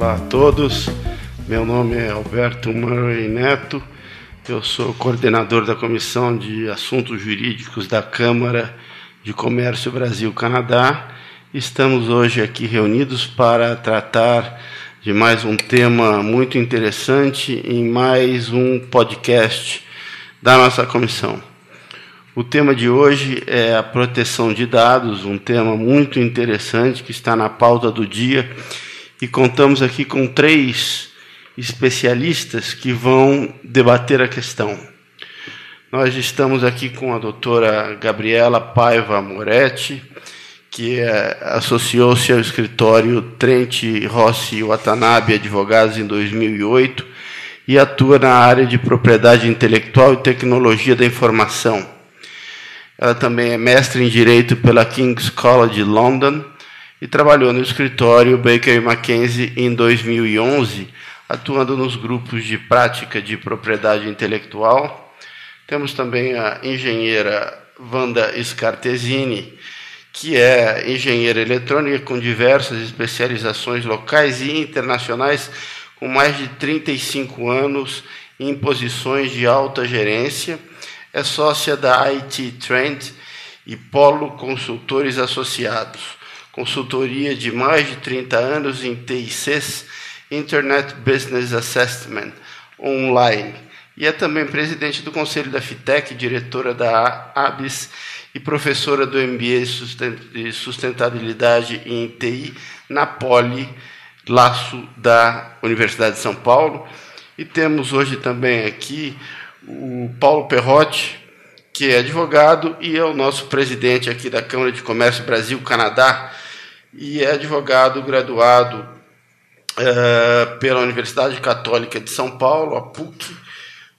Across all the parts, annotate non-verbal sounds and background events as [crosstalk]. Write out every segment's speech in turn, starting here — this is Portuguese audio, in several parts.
Olá a todos, meu nome é Alberto Murray Neto, eu sou coordenador da Comissão de Assuntos Jurídicos da Câmara de Comércio Brasil-Canadá. Estamos hoje aqui reunidos para tratar de mais um tema muito interessante em mais um podcast da nossa comissão. O tema de hoje é a proteção de dados, um tema muito interessante que está na pauta do dia e contamos aqui com três especialistas que vão debater a questão. Nós estamos aqui com a doutora Gabriela Paiva Moretti, que é, associou-se ao escritório Trent Rossi Watanabe Advogados em 2008 e atua na área de propriedade intelectual e tecnologia da informação. Ela também é mestre em Direito pela King's College London e trabalhou no escritório Baker Mackenzie em 2011, atuando nos grupos de prática de propriedade intelectual. Temos também a engenheira Wanda Scartesini, que é engenheira eletrônica com diversas especializações locais e internacionais, com mais de 35 anos em posições de alta gerência. É sócia da IT Trend e Polo Consultores Associados consultoria de mais de 30 anos em TICs, Internet Business Assessment, online. E é também presidente do Conselho da FITEC, diretora da ABIS e professora do MBA de Sustentabilidade em TI na Poli Laço da Universidade de São Paulo. E temos hoje também aqui o Paulo Perrotti, que é advogado e é o nosso presidente aqui da Câmara de Comércio Brasil-Canadá, e é advogado graduado uh, pela Universidade Católica de São Paulo, a PUC.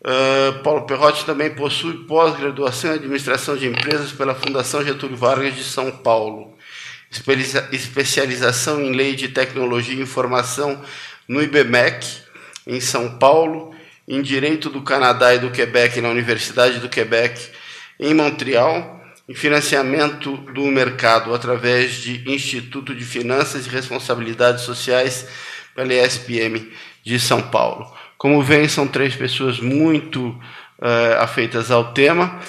Uh, Paulo Perrotti também possui pós-graduação em Administração de Empresas pela Fundação Getúlio Vargas de São Paulo, especialização em Lei de Tecnologia e Informação no IBMEC, em São Paulo, em Direito do Canadá e do Quebec na Universidade do Quebec, em Montreal, em financiamento do mercado através de Instituto de Finanças e Responsabilidades Sociais pela ESPM de São Paulo. Como vem, são três pessoas muito uh, afeitas ao tema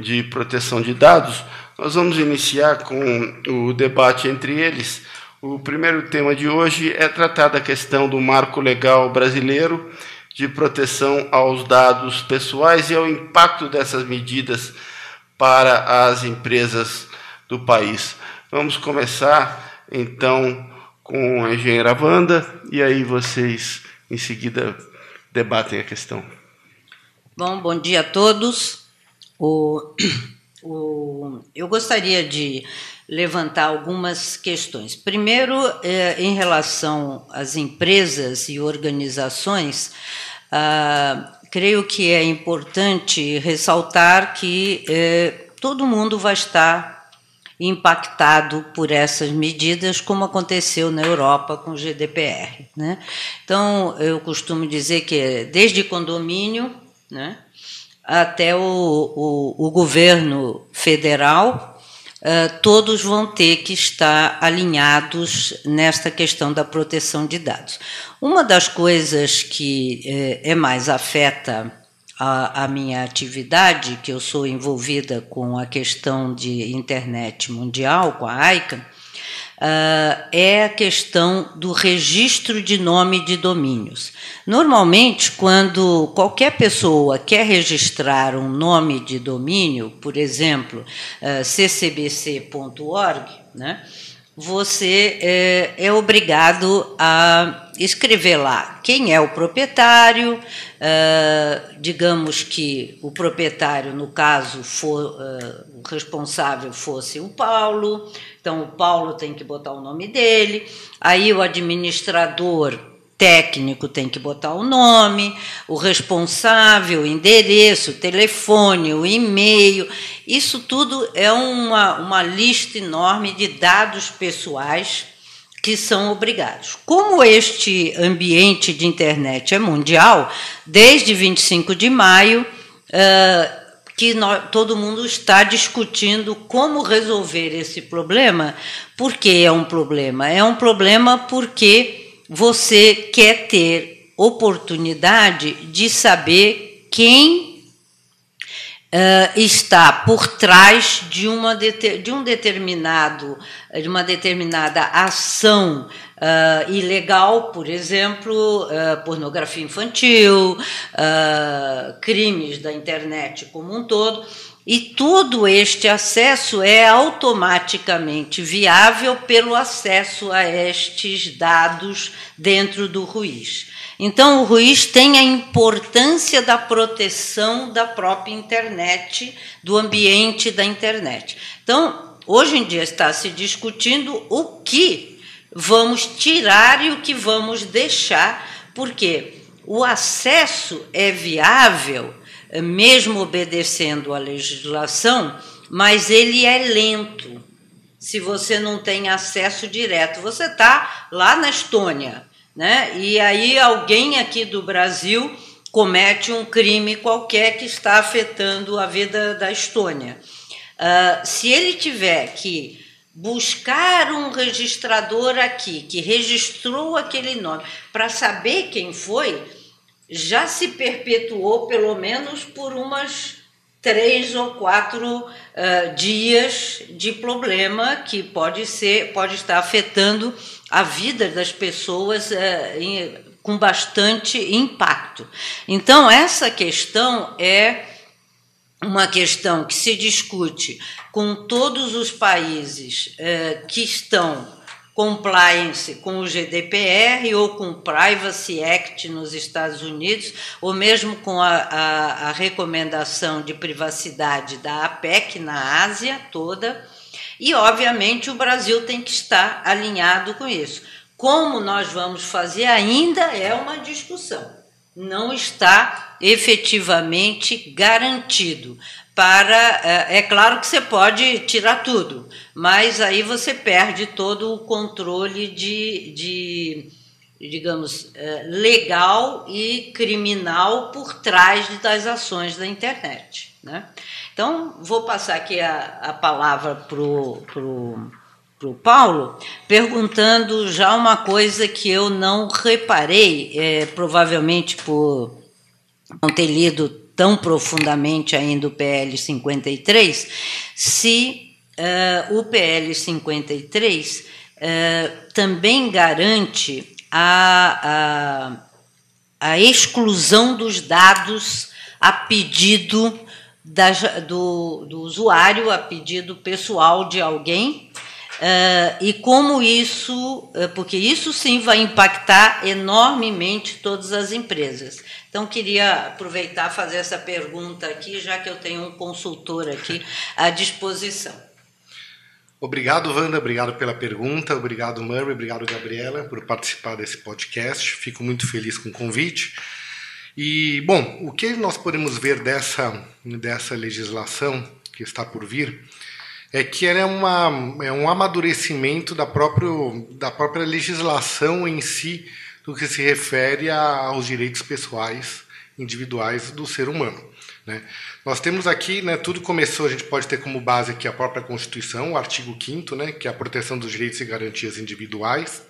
de proteção de dados. Nós vamos iniciar com o debate entre eles. O primeiro tema de hoje é tratar da questão do marco legal brasileiro de proteção aos dados pessoais e ao impacto dessas medidas para as empresas do país. Vamos começar então com a engenheira Wanda e aí vocês em seguida debatem a questão. Bom, bom dia a todos. O, [coughs] o, eu gostaria de levantar algumas questões. Primeiro, é, em relação às empresas e organizações, ah, creio que é importante ressaltar que eh, todo mundo vai estar impactado por essas medidas, como aconteceu na Europa com o GDPR. Né? Então, eu costumo dizer que desde condomínio né, até o, o, o governo federal Uh, todos vão ter que estar alinhados nesta questão da proteção de dados. Uma das coisas que é, é mais afeta a, a, minha atividade, que eu sou envolvida com a questão de internet mundial, com a ICANN, uh, é a questão do registro de nome de domínios. Normalmente, quando qualquer pessoa quer registrar um nome de domínio, por exemplo, uh, ccbc.org, né, você é, é, obrigado a escrever lá quem é o proprietário, uh, digamos que o proprietário, no caso, for, uh, o responsável fosse o Paulo, então o Paulo tem que botar o nome dele, aí o administrador técnico tem que botar o nome, o responsável, o endereço, o telefone, o e-mail. Isso tudo é uma, uma lista enorme de dados pessoais que são obrigados. Como este ambiente de internet é mundial, desde 25 de maio, uh, que nós, todo mundo está discutindo como resolver esse problema. Por que é um problema? É um problema porque você quer ter oportunidade de saber quem Uh, está por trás de, uma de um determinado de uma determinada ação uh, ilegal, por exemplo, uh, pornografia infantil, crimes da internet como um todo, e todo este acesso é automaticamente viável pelo acesso a estes dados dentro do RUIS. Então, o Ruiz tem a importância da proteção da própria internet, do ambiente da internet. Então, hoje em dia está se discutindo o que vamos tirar e o que vamos deixar, porque o acesso é viável, mesmo obedecendo à legislação, mas ele é lento. Se você não tem acesso direto, você está lá na Estônia, né? E aí alguém aqui do Brasil comete um crime qualquer que está afetando a vida da Estônia. Uh, se ele tiver que buscar um registrador aqui que registrou aquele nome para saber quem foi, já se perpetuou pelo menos por umas três ou quatro uh, dias de problema que pode ser, pode estar afetando a vida das pessoas uh, em, com bastante impacto. Então essa questão é uma questão que se discute com todos os países uh, que estão compliance com o GDPR ou com o Privacy Act nos Estados Unidos, ou mesmo com a, a, a recomendação de privacidade da APEC na Ásia toda. E, obviamente, o Brasil tem que estar alinhado com isso. Como nós vamos fazer ainda é uma discussão. Não está efetivamente garantido para. É, é claro que você pode tirar tudo, mas aí você perde todo o controle de, de digamos, é, legal e criminal por trás das ações da internet. Né? Então, vou passar aqui a, a palavra para o pro, pro Paulo, perguntando já uma coisa que eu não reparei, é, provavelmente por não ter lido tão profundamente ainda o PL 53, se uh, o PL 53 uh, também garante a, a, a, exclusão dos dados a pedido da, do, do usuário, a pedido pessoal de alguém, Uh, e como isso, uh, porque isso sim vai impactar enormemente todas as empresas. Então, queria aproveitar fazer essa pergunta aqui, já que eu tenho um consultor aqui à disposição. Obrigado, Wanda, obrigado pela pergunta, obrigado, Murray, obrigado, Gabriela, por participar desse podcast. Fico muito feliz com o convite. E, bom, o que nós podemos ver dessa, dessa legislação que está por vir é que ela é, uma, é um amadurecimento da, próprio, da própria legislação em si, do que se refere aos direitos pessoais individuais do ser humano. Né? Nós temos aqui, né, tudo começou, a gente pode ter como base aqui a própria Constituição, o artigo 5 né, que é a proteção dos direitos e garantias individuais,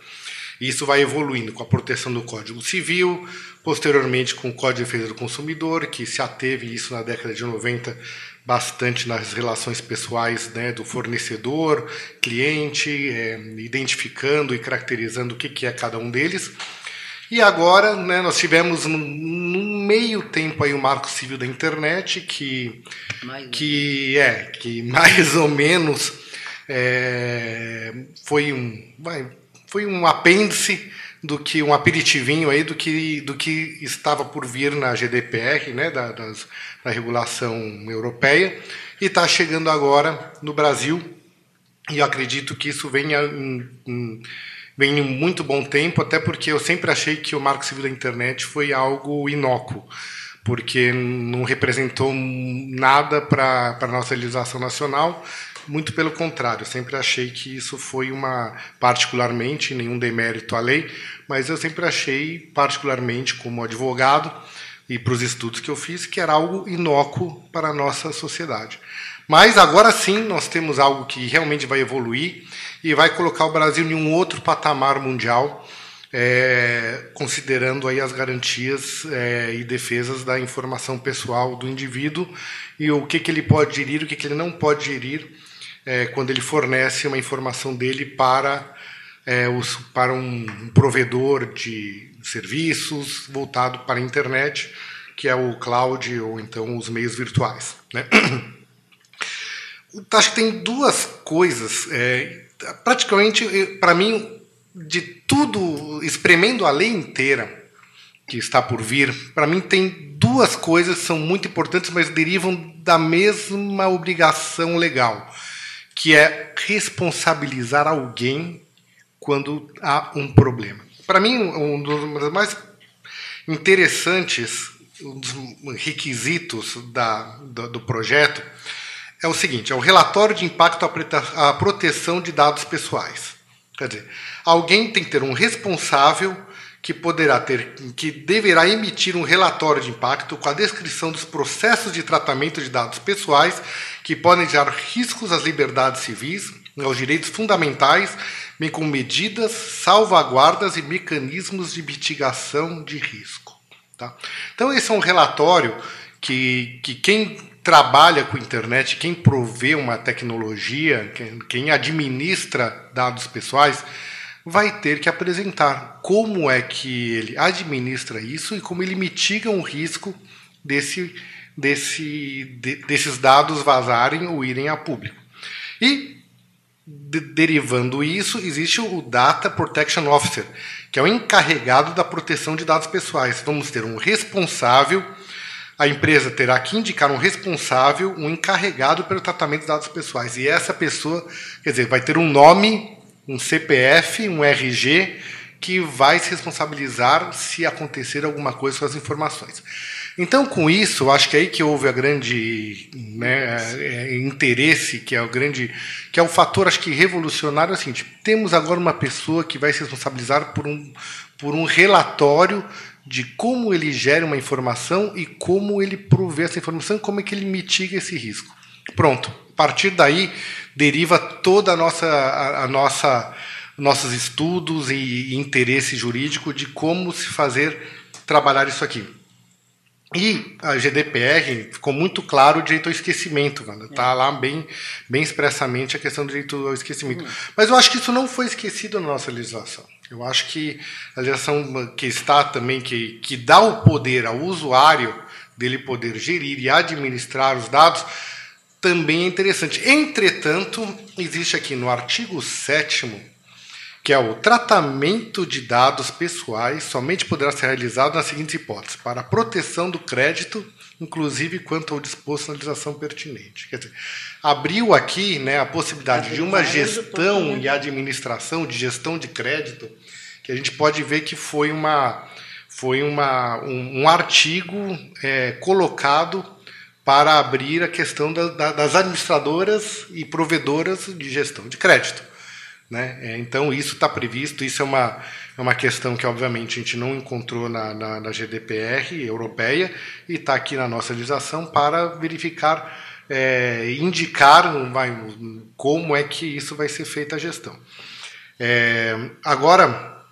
e isso vai evoluindo com a proteção do Código Civil, posteriormente com o Código de Defesa do Consumidor, que se ateve isso na década de 90 bastante nas relações pessoais né, do fornecedor, cliente, é, identificando e caracterizando o que, que é cada um deles. E agora né, nós tivemos no, no, meio tempo aí o Marco Civil da Internet, que, que é que [laughs] mais ou menos é, foi um vai, foi um apêndice do que um aperitivinho aí do que, do que estava por vir na GDPR, né, da, das, da regulação europeia, e está chegando agora no Brasil. E eu acredito que isso venha em, em, vem em muito bom tempo, até porque eu sempre achei que o Marco Civil da Internet foi algo inócuo, porque não representou nada para a nossa legislação nacional, muito pelo contrário, eu sempre achei que isso foi uma, particularmente, nenhum demérito à lei, mas eu sempre achei, particularmente como advogado e para os estudos que eu fiz, que era algo inócuo para a nossa sociedade. Mas agora sim nós temos algo que realmente vai evoluir e vai colocar o Brasil em um outro patamar mundial é, considerando aí as garantias é, e defesas da informação pessoal do indivíduo e o que, que ele pode gerir, o que, que ele não pode gerir é, quando ele fornece uma informação dele para, é, os, para um provedor de serviços voltado para a internet, que é o cloud ou então os meios virtuais. Né? Acho que tem duas coisas. É, praticamente, para mim, de tudo, espremendo a lei inteira que está por vir, para mim tem duas coisas que são muito importantes, mas derivam da mesma obrigação legal, que é responsabilizar alguém quando há um problema. Para mim, um dos mais interessantes um dos requisitos da, do, do projeto é o seguinte: é o relatório de impacto à proteção de dados pessoais. Quer dizer, alguém tem que ter um responsável que poderá ter, que deverá emitir um relatório de impacto com a descrição dos processos de tratamento de dados pessoais que podem gerar riscos às liberdades civis, aos direitos fundamentais, bem como medidas, salvaguardas e mecanismos de mitigação de risco. Tá? Então esse é um relatório que, que quem trabalha com internet, quem provê uma tecnologia, quem, quem administra dados pessoais, vai ter que apresentar como é que ele administra isso e como ele mitiga um risco desse, desse, de, desses dados vazarem ou irem a público. E, de, derivando isso, existe o Data Protection Officer, que é o encarregado da proteção de dados pessoais. Vamos ter um responsável a empresa terá que indicar um responsável, um encarregado pelo tratamento de dados pessoais. E essa pessoa, quer dizer, vai ter um nome, um CPF, um RG, que vai se responsabilizar se acontecer alguma coisa com as informações. Então, com isso, acho que é aí que houve a grande né, é, interesse, que é o grande, que é o fator, acho que revolucionário, é o seguinte: temos agora uma pessoa que vai se responsabilizar por um, por um relatório de como ele gera uma informação e como ele provê essa informação, como é que ele mitiga esse risco. Pronto. A partir daí deriva toda a nossa a, a nossa nossos estudos e interesse jurídico de como se fazer trabalhar isso aqui. E a GDPR ficou muito claro o direito ao esquecimento, está lá bem, bem expressamente a questão do direito ao esquecimento. Uhum. Mas eu acho que isso não foi esquecido na nossa legislação. Eu acho que a legislação que está também, que, que dá o poder ao usuário dele poder gerir e administrar os dados, também é interessante. Entretanto, existe aqui no artigo 7 que é o tratamento de dados pessoais somente poderá ser realizado nas seguintes hipóteses: para a proteção do crédito, inclusive quanto ao disposto na legislação pertinente. Quer dizer, abriu aqui né, a possibilidade de uma gestão e administração de gestão de crédito, que a gente pode ver que foi uma foi uma, um, um artigo é, colocado para abrir a questão da, da, das administradoras e provedoras de gestão de crédito. Né? É, então, isso está previsto, isso é uma, é uma questão que, obviamente, a gente não encontrou na, na, na GDPR europeia e está aqui na nossa legislação para verificar, é, indicar vai, como é que isso vai ser feita a gestão. É, agora,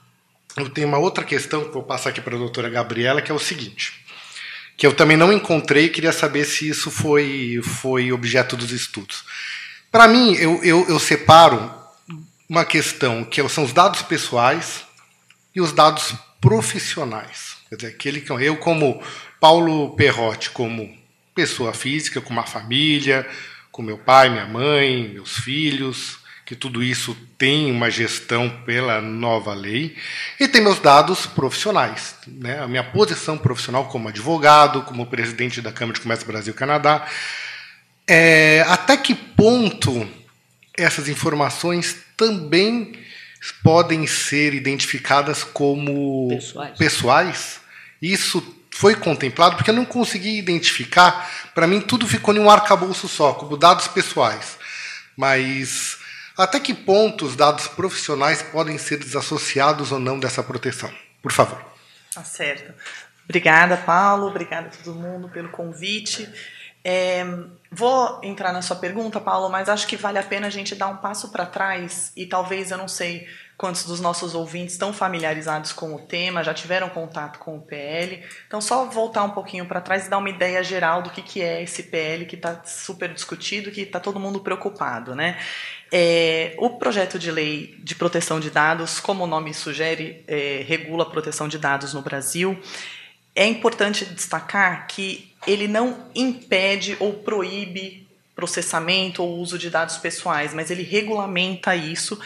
eu tenho uma outra questão que vou passar aqui para a doutora Gabriela, que é o seguinte, que eu também não encontrei e queria saber se isso foi, foi objeto dos estudos. Para mim, eu, eu, eu separo uma questão que são os dados pessoais e os dados profissionais. Quer dizer, aquele que eu, como Paulo Perrotti, como pessoa física, com uma família, com meu pai, minha mãe, meus filhos, que tudo isso tem uma gestão pela nova lei, e tem meus dados profissionais, né? a minha posição profissional como advogado, como presidente da Câmara de Comércio Brasil-Canadá. É, até que ponto essas informações também podem ser identificadas como pessoais. pessoais. Isso foi contemplado porque eu não consegui identificar. Para mim, tudo ficou em um arcabouço só, como dados pessoais. Mas até que ponto os dados profissionais podem ser desassociados ou não dessa proteção? Por favor. Tá certo. Obrigada, Paulo. Obrigada a todo mundo pelo convite. É, vou entrar na sua pergunta, Paulo, mas acho que vale a pena a gente dar um passo para trás e talvez, eu não sei quantos dos nossos ouvintes estão familiarizados com o tema, já tiveram contato com o PL. Então, só voltar um pouquinho para trás e dar uma ideia geral do que, que é esse PL que está super discutido, que está todo mundo preocupado. Né? É, o projeto de lei de proteção de dados, como o nome sugere, é, regula a proteção de dados no Brasil. É importante destacar que ele não impede ou proíbe processamento ou uso de dados pessoais, mas ele regulamenta isso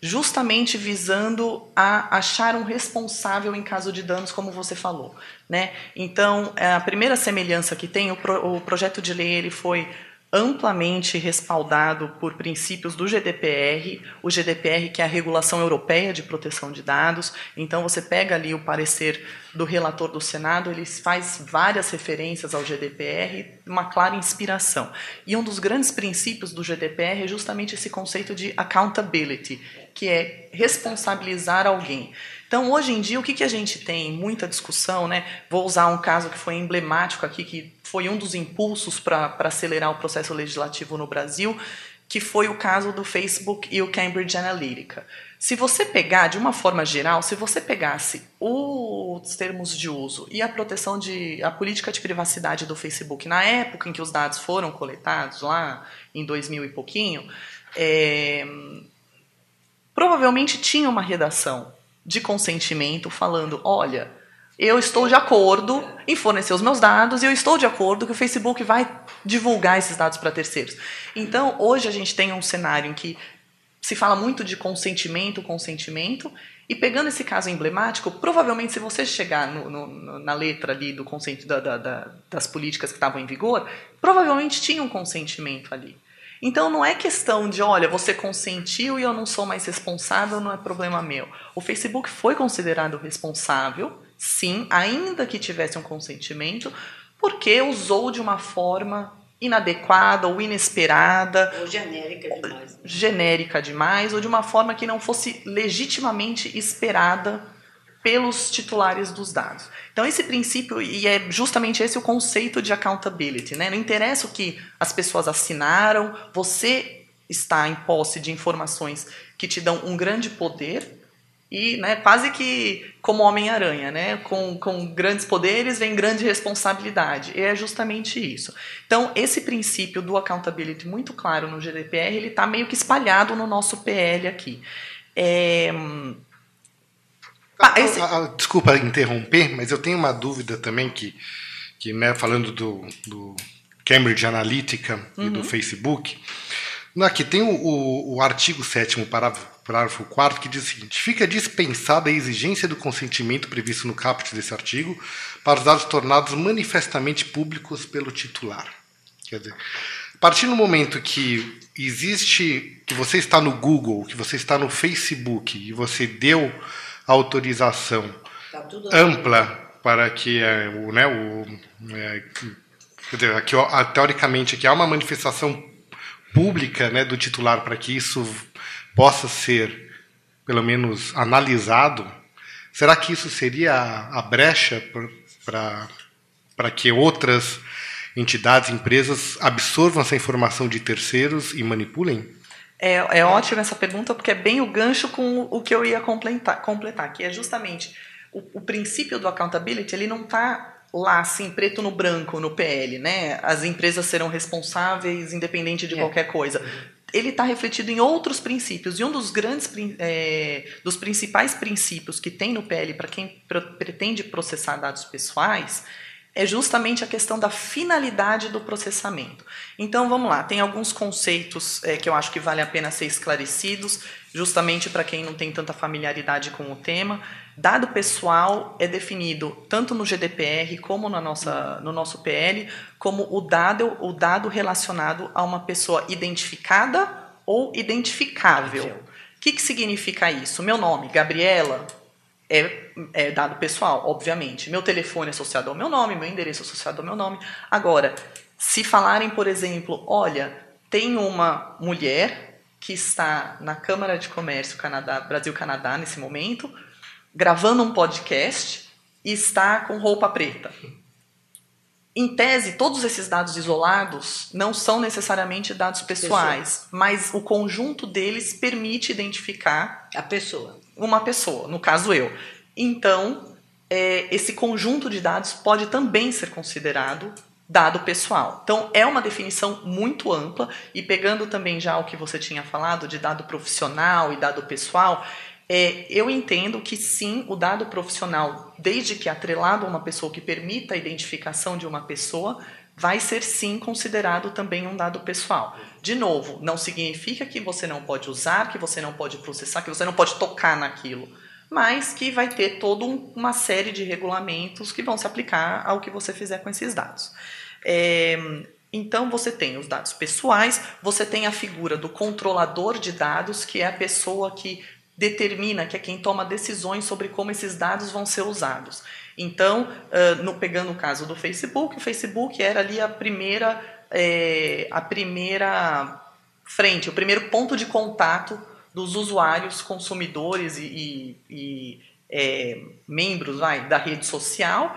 justamente visando a achar um responsável em caso de danos, como você falou. Né? Então, a primeira semelhança que tem, o, pro, o projeto de lei ele foi amplamente respaldado por princípios do GDPR, o GDPR que é a regulação europeia de proteção de dados. Então você pega ali o parecer do relator do Senado, ele faz várias referências ao GDPR, uma clara inspiração. E um dos grandes princípios do GDPR é justamente esse conceito de accountability, que é responsabilizar alguém. Então, hoje em dia, o que, que a gente tem? Muita discussão, né? Vou usar um caso que foi emblemático aqui, que foi um dos impulsos para acelerar o processo legislativo no Brasil, que foi o caso do Facebook e o Cambridge Analytica. Se você pegar, de uma forma geral, se você pegasse os termos de uso e a proteção de. a política de privacidade do Facebook na época em que os dados foram coletados, lá em 2000 e pouquinho, é, provavelmente tinha uma redação de consentimento falando: olha, eu estou de acordo em fornecer os meus dados e eu estou de acordo que o Facebook vai divulgar esses dados para terceiros. Então, hoje a gente tem um cenário em que se fala muito de consentimento, consentimento, e pegando esse caso emblemático, provavelmente se você chegar no, no, na letra ali do conceito da, da, da, das políticas que estavam em vigor, provavelmente tinha um consentimento ali. Então não é questão de, olha, você consentiu e eu não sou mais responsável, não é problema meu. O Facebook foi considerado responsável, sim, ainda que tivesse um consentimento, porque usou de uma forma inadequada ou inesperada. Ou genérica demais. Genérica demais, ou de uma forma que não fosse legitimamente esperada pelos titulares dos dados. Então, esse princípio, e é justamente esse o conceito de accountability. Né? Não interessa o que as pessoas assinaram, você está em posse de informações que te dão um grande poder e né, quase que como Homem-Aranha, né? Com, com grandes poderes vem grande responsabilidade. E é justamente isso. Então, esse princípio do accountability muito claro no GDPR, ele está meio que espalhado no nosso PL aqui. É, ah, ah, esse... ah, desculpa interromper, mas eu tenho uma dúvida também que, que né, falando do, do Cambridge Analytica uhum. e do uhum. Facebook, aqui tem o, o, o artigo 7 parágrafo, parágrafo 4 que diz o seguinte: fica dispensada a exigência do consentimento previsto no caput desse artigo para os dados tornados manifestamente públicos pelo titular. Quer dizer, a partir do momento que existe, que você está no Google, que você está no Facebook e você deu autorização tá ampla para que é, o, né, o, é, dizer, aqui, teoricamente aqui há uma manifestação pública né, do titular para que isso possa ser pelo menos analisado, será que isso seria a, a brecha para para que outras entidades, empresas absorvam essa informação de terceiros e manipulem? É, é ótima essa pergunta, porque é bem o gancho com o que eu ia completar, completar que é justamente o, o princípio do accountability, ele não está lá, assim, preto no branco, no PL, né? As empresas serão responsáveis, independente de é. qualquer coisa. Ele está refletido em outros princípios. E um dos grandes, é, dos principais princípios que tem no PL para quem pretende processar dados pessoais é justamente a questão da finalidade do processamento. Então vamos lá, tem alguns conceitos é, que eu acho que vale a pena ser esclarecidos, justamente para quem não tem tanta familiaridade com o tema. Dado pessoal é definido tanto no GDPR como na nossa, no nosso PL como o dado, o dado relacionado a uma pessoa identificada ou identificável. O que, que significa isso? Meu nome, Gabriela, é, é, dado pessoal, obviamente. Meu telefone é associado ao meu nome, meu endereço é associado ao meu nome. Agora, se falarem, por exemplo, olha, tem uma mulher que está na Câmara de Comércio Canadá, Brasil-Canadá nesse momento, gravando um podcast e está com roupa preta. em tese, todos esses dados isolados não são necessariamente dados pessoais, pessoa. mas o conjunto deles permite identificar a pessoa. Uma pessoa, no caso eu. Então, é, esse conjunto de dados pode também ser considerado dado pessoal. Então, é uma definição muito ampla e pegando também já o que você tinha falado de dado profissional e dado pessoal, é, eu entendo que sim, o dado profissional, desde que atrelado a uma pessoa que permita a identificação de uma pessoa, vai ser sim considerado também um dado pessoal. De novo, não significa que você não pode usar, que você não pode processar, que você não pode tocar naquilo, mas que vai ter toda uma série de regulamentos que vão se aplicar ao que você fizer com esses dados. É, então você tem os dados pessoais, você tem a figura do controlador de dados, que é a pessoa que determina, que é quem toma decisões sobre como esses dados vão ser usados. Então, no, pegando o caso do Facebook, o Facebook era ali a primeira, é, a primeira frente, o primeiro ponto de contato dos usuários, consumidores e, e, e é, membros vai, da rede social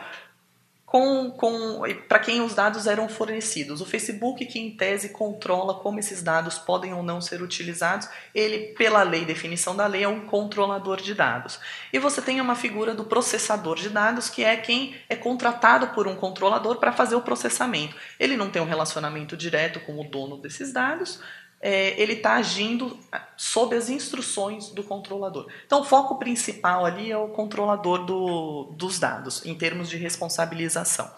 com, com para quem os dados eram fornecidos. O Facebook, que em tese controla como esses dados podem ou não ser utilizados, ele, pela lei, definição da lei, é um controlador de dados. E você tem uma figura do processador de dados, que é quem é contratado por um controlador para fazer o processamento. Ele não tem um relacionamento direto com o dono desses dados, é, ele está agindo sob as instruções do controlador. Então, o foco principal ali é o controlador do, dos dados, em termos de responsabilização.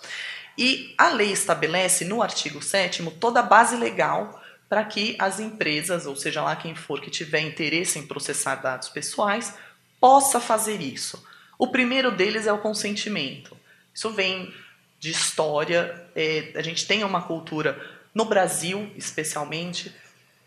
E a lei estabelece, no artigo 7 toda a base legal para que as empresas, ou seja lá quem for que tiver interesse em processar dados pessoais, possa fazer isso. O primeiro deles é o consentimento. Isso vem de história, é, a gente tem uma cultura, no Brasil especialmente,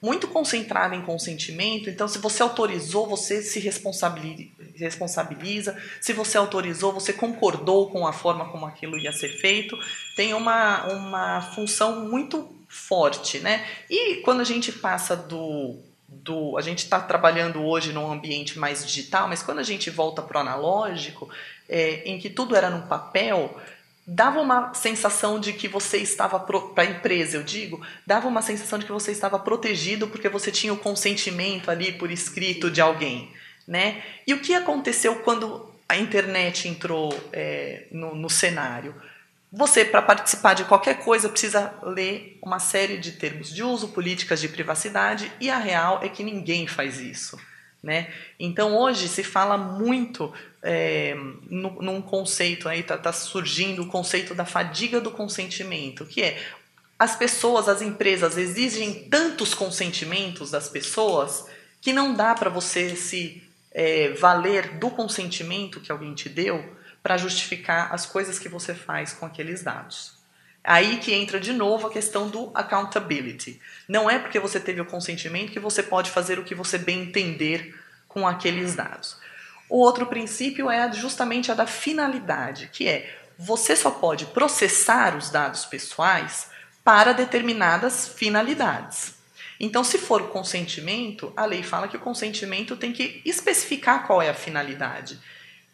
muito concentrada em consentimento. Então, se você autorizou, você se responsabiliza. Se você autorizou, você concordou com a forma como aquilo ia ser feito. Tem uma, uma função muito forte, né? E quando a gente passa do do, a gente está trabalhando hoje num ambiente mais digital, mas quando a gente volta para o analógico, é, em que tudo era no papel, dava uma sensação de que você estava para a empresa, eu digo, dava uma sensação de que você estava protegido porque você tinha o consentimento ali por escrito de alguém, né? E o que aconteceu quando a internet entrou é, no, no cenário? Você, para participar de qualquer coisa, precisa ler uma série de termos de uso, políticas de privacidade, e a real é que ninguém faz isso. Né? Então hoje se fala muito é, no, num conceito aí está tá surgindo o conceito da fadiga do consentimento, que é as pessoas, as empresas exigem tantos consentimentos das pessoas que não dá para você se é, valer do consentimento que alguém te deu para justificar as coisas que você faz com aqueles dados. Aí que entra de novo a questão do accountability. Não é porque você teve o consentimento que você pode fazer o que você bem entender com aqueles dados. O outro princípio é justamente a da finalidade, que é você só pode processar os dados pessoais para determinadas finalidades. Então, se for consentimento, a lei fala que o consentimento tem que especificar qual é a finalidade.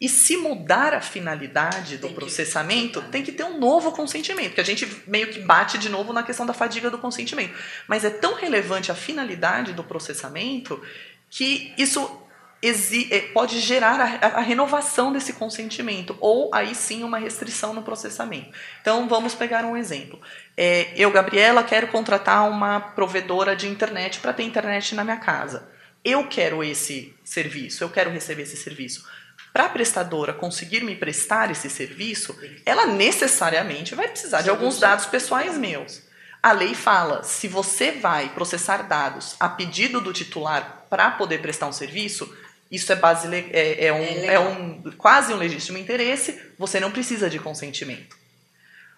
E se mudar a finalidade do tem processamento, que... tem que ter um novo consentimento, porque a gente meio que bate de novo na questão da fadiga do consentimento. Mas é tão relevante a finalidade do processamento que isso é, pode gerar a, a, renovação desse consentimento, ou aí sim uma restrição no processamento. Então vamos pegar um exemplo. É, eu, Gabriela, quero contratar uma provedora de internet para ter internet na minha casa. Eu quero esse serviço, eu quero receber esse serviço para a prestadora conseguir me prestar esse serviço, ela necessariamente vai precisar de alguns dados pessoais meus. A lei fala: se você vai processar dados a pedido do titular para poder prestar um serviço, isso é base é, é, um, é, é um quase um legítimo interesse. Você não precisa de consentimento.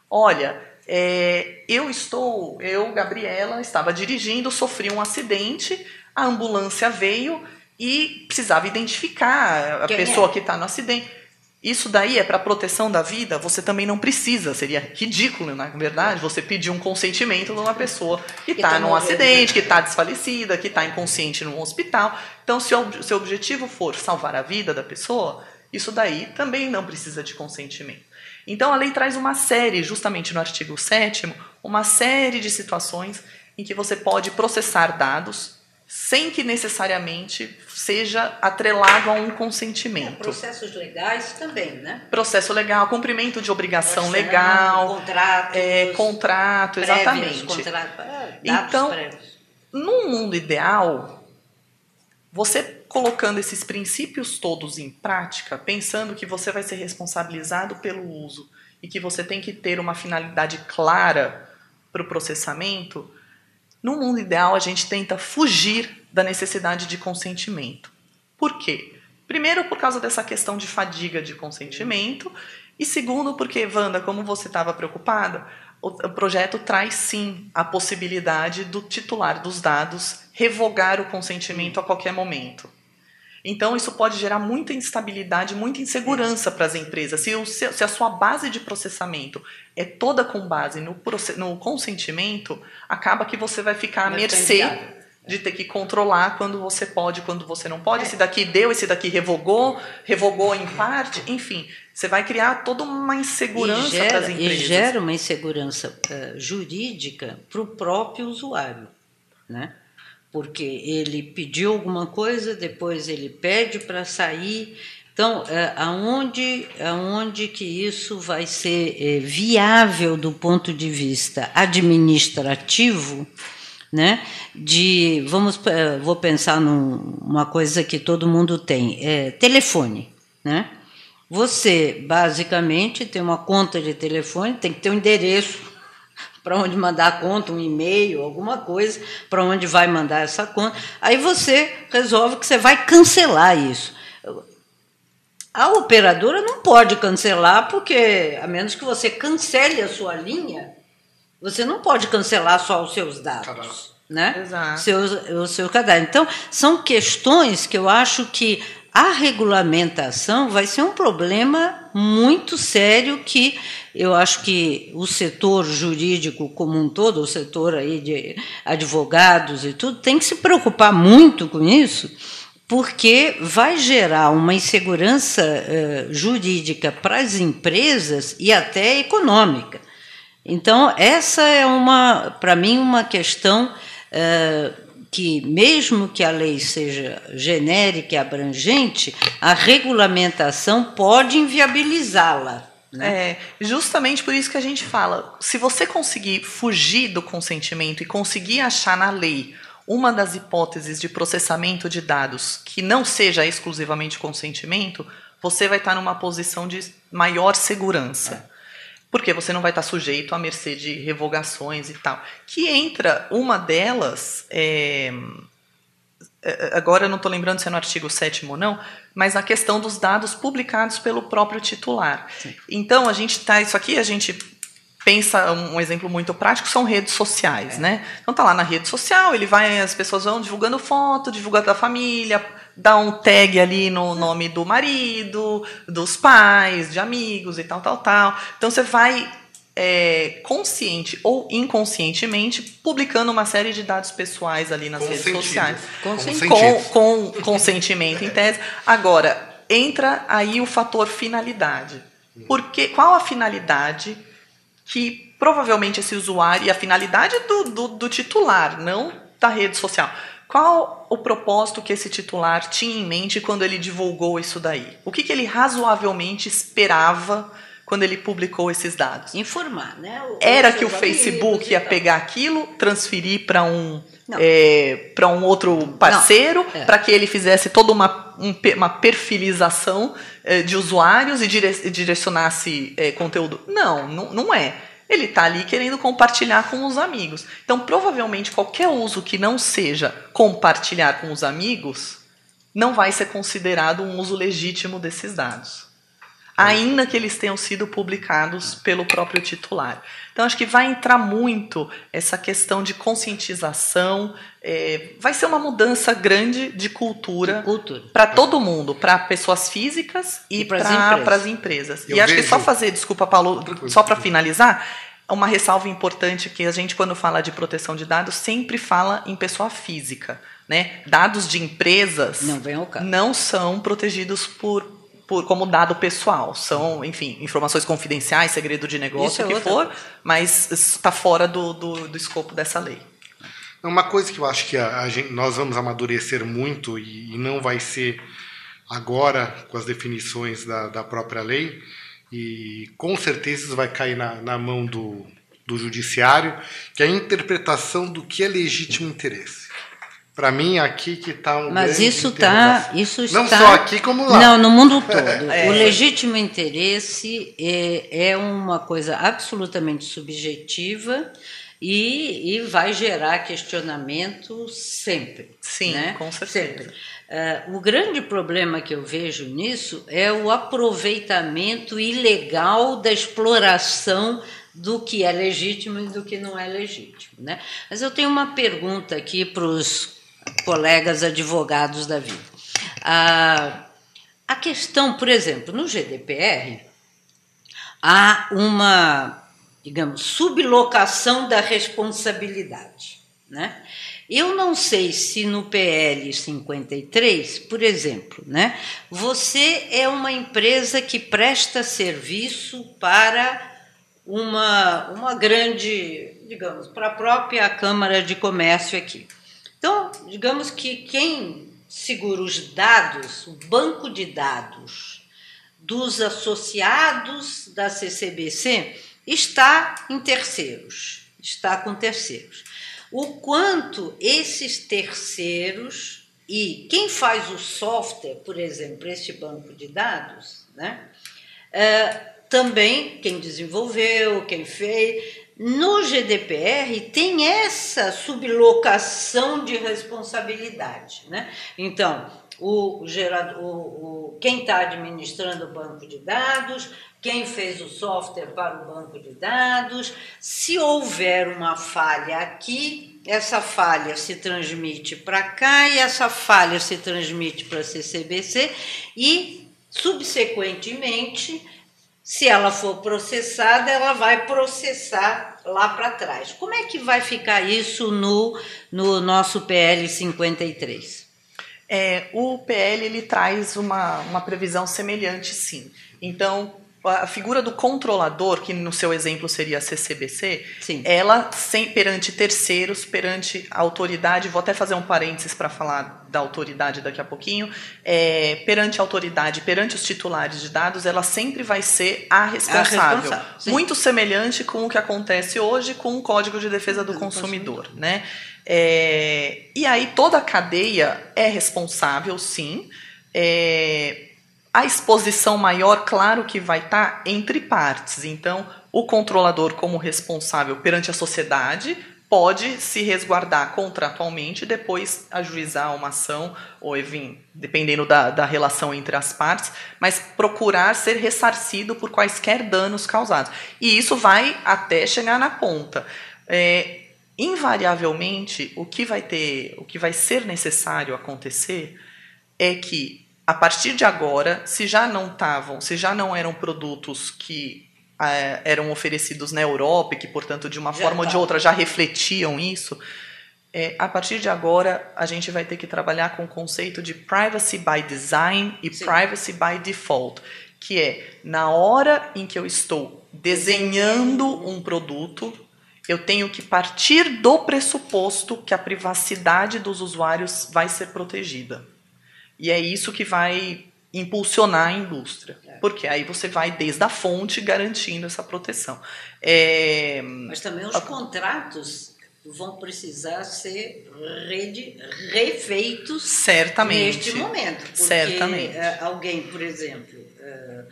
Olha, é, eu estou, eu, Gabriela, estava dirigindo, sofri um acidente, a ambulância veio e precisava identificar a Quem pessoa é? que está no acidente. Isso daí é para proteção da vida, você também não precisa. Seria ridículo, na verdade, você pedir um consentimento de uma pessoa que está tá num acidente, que está desfalecida, que está inconsciente num hospital. Então, se o seu objetivo for salvar a vida da pessoa, isso daí também não precisa de consentimento. Então a lei traz uma série, justamente no artigo 7 uma série de situações em que você pode processar dados sem que necessariamente seja atrelado a um consentimento. É, processos legais também, né? Processo legal, cumprimento de obrigação legal, contrato, é, contrato, prévios, exatamente. Contrato, é, então, prévios. num mundo ideal, você colocando esses princípios todos em prática, pensando que você vai ser responsabilizado pelo uso e que você tem que ter uma finalidade clara para o processamento, no mundo ideal a gente tenta fugir da necessidade de consentimento. Por quê? Primeiro, por causa dessa questão de fadiga de consentimento, e segundo, porque, Wanda, como você estava preocupada, o projeto traz sim a possibilidade do titular dos dados revogar o consentimento a qualquer momento. Então, isso pode gerar muita instabilidade, muita insegurança para as empresas. Se, o, se, a sua base de processamento é toda com base no, no consentimento, acaba que você vai ficar à mercê de ter que controlar quando você pode, quando você não pode. É. Esse daqui deu, esse daqui revogou, revogou em parte, enfim. Você vai criar toda uma insegurança para as empresas. E gera uma insegurança uh, jurídica para o próprio usuário, né? Porque ele pediu alguma coisa, depois ele pede para sair. Então, é, aonde, aonde que isso vai ser é, viável do ponto de vista administrativo, né? De vamos, é, vou pensar numa coisa que todo mundo tem, é, telefone, né? Você basicamente tem uma conta de telefone, tem que ter um endereço para onde mandar a conta, um e-mail, alguma coisa, para onde vai mandar essa conta. Aí você resolve que você vai cancelar isso. A operadora não pode cancelar, porque, a menos que você cancele a sua linha, você não pode cancelar só os seus dados. Né? Exato. Seu, o seu cadastro. Então, são questões que eu acho que a regulamentação vai ser um problema muito sério que eu acho que o setor jurídico como um todo, o setor aí de advogados e tudo, tem que se preocupar muito com isso, porque vai gerar uma insegurança uh, jurídica para as empresas e até econômica. Então, essa é uma, para mim, uma questão uh, que, mesmo que a lei seja genérica e abrangente, a regulamentação pode inviabilizá-la. Né? É, justamente por isso que a gente fala: se você conseguir fugir do consentimento e conseguir achar na lei uma das hipóteses de processamento de dados que não seja exclusivamente consentimento, você vai estar numa posição de maior segurança. É porque você não vai estar sujeito à mercê de revogações e tal. Que entra uma delas, é, é agora eu não estou lembrando se é no artigo 7 ou não, mas na questão dos dados publicados pelo próprio titular. Sim. Então, a gente está, isso aqui a gente pensa um exemplo muito prático são redes sociais, é. né? Então tá lá na rede social, ele vai, as pessoas vão divulgando foto, divulgando da família, dá um tag ali no nome do marido, dos pais, de amigos e tal, tal, tal. Então você vai é, consciente ou inconscientemente publicando uma série de dados pessoais ali nas redes sociais. Com, com consentimento em tese. Agora, entra aí o fator finalidade. Porque, qual a finalidade que provavelmente esse usuário, e a finalidade do, do, do titular, não da rede social, qual o propósito que esse titular tinha em mente quando ele divulgou isso daí? O que, que ele razoavelmente esperava quando ele publicou esses dados? Informar, né? O, Era que o Facebook ia pegar aquilo, transferir para um é, para um outro parceiro, é. para que ele fizesse toda uma, um, uma perfilização é, de usuários e dire, direcionasse é, conteúdo? Não, não, não é ele está ali querendo compartilhar com os amigos. Então, provavelmente, qualquer uso que não seja compartilhar com os amigos não vai ser considerado um uso legítimo desses dados, ainda que eles tenham sido publicados pelo próprio titular. Então, acho que vai entrar muito essa questão de conscientização. É, vai ser uma mudança grande de cultura, cultura. para todo mundo, para pessoas físicas e, e para as empresas. Eu e acho vejo... que só fazer, desculpa, Paulo, só para finalizar, uma ressalva importante que a gente, quando fala de proteção de dados, sempre fala em pessoa física. Né? Dados de empresas não, não são protegidos por por, como dado pessoal. São, enfim, informações confidenciais, segredo de negócio, Isso o é que outra for, mas está fora do, do, do escopo dessa lei. Uma coisa que eu acho que a, a gente, nós vamos amadurecer muito e, e não vai ser agora com as definições da, da própria lei, e com certeza isso vai cair na, na mão do, do judiciário, que é a interpretação do que é legítimo interesse. Para mim, aqui que está um Mas isso tá, interrogação. isso está. Não só aqui, como lá. Não, no mundo [laughs] todo. É. O legítimo interesse é, é uma coisa absolutamente subjetiva e, e vai gerar questionamento sempre. Sim, né? com certeza. Sempre. Eh, o grande problema que eu vejo nisso é o aproveitamento ilegal da exploração do que é legítimo e do que não é legítimo. Né? Mas eu tenho uma pergunta aqui para os colegas advogados da vida. Ah, a questão, por exemplo, no GDPR, há uma, digamos, sublocação da responsabilidade. Né? Eu não sei se no PL 53, por exemplo, né, você é uma empresa que presta serviço para uma, uma grande, digamos, para a própria Câmara de Comércio aqui. Então, digamos que quem segura os dados, o banco de dados dos associados da CCBC está em terceiros, está com terceiros. O quanto esses terceiros e quem faz o software, por exemplo, este banco de dados, né? É, também quem desenvolveu, quem fez. No GDPR tem essa sublocação de responsabilidade. Né? Então, o gerador, o, o, quem está administrando o banco de dados, quem fez o software para o banco de dados, se houver uma falha aqui, essa falha se transmite para cá e essa falha se transmite para a CCBC e, subsequentemente, se ela for processada, ela vai processar lá para trás. Como é que vai ficar isso no, no nosso PL 53? É, o PL ele traz uma, uma previsão semelhante, sim. Então, a figura do controlador, que no seu exemplo seria a CCBC, Sim. ela sem, perante terceiros, perante a autoridade, vou até fazer um parênteses para falar da autoridade daqui a pouquinho, é, perante a autoridade, perante os titulares de dados, ela sempre vai ser a responsável. responsável, sim. Muito semelhante com o que acontece hoje com o Código de Defesa do Do Consumidor, né? É, e aí toda a cadeia é responsável, sim. É, a exposição maior, claro que vai estar entre partes. Então, o controlador, como responsável perante a sociedade, pode se resguardar contratualmente e depois ajuizar uma ação, ou enfim, dependendo da, da relação entre as partes, mas procurar ser ressarcido por quaisquer danos causados. E isso vai até chegar na ponta. É, invariavelmente, o que vai ter, o que vai ser necessário acontecer é que a partir de agora, se já não estavam, se já não eram produtos que eh, eram oferecidos na Europa e que, portanto, de uma Já forma ou de outra já refletiam isso, eh, a partir de agora a gente vai ter que trabalhar com o conceito de privacy by design e Sim. privacy by default, que é na hora em que eu estou desenhando um produto, eu tenho que partir do pressuposto que a privacidade dos usuários vai ser protegida. E é isso que vai impulsionar a indústria. É. Porque aí você vai desde a fonte garantindo essa proteção. É, Mas também os contratos vão precisar ser rede, refeitos certamente. neste momento. Porque Certamente. eh, alguém, por exemplo, eh,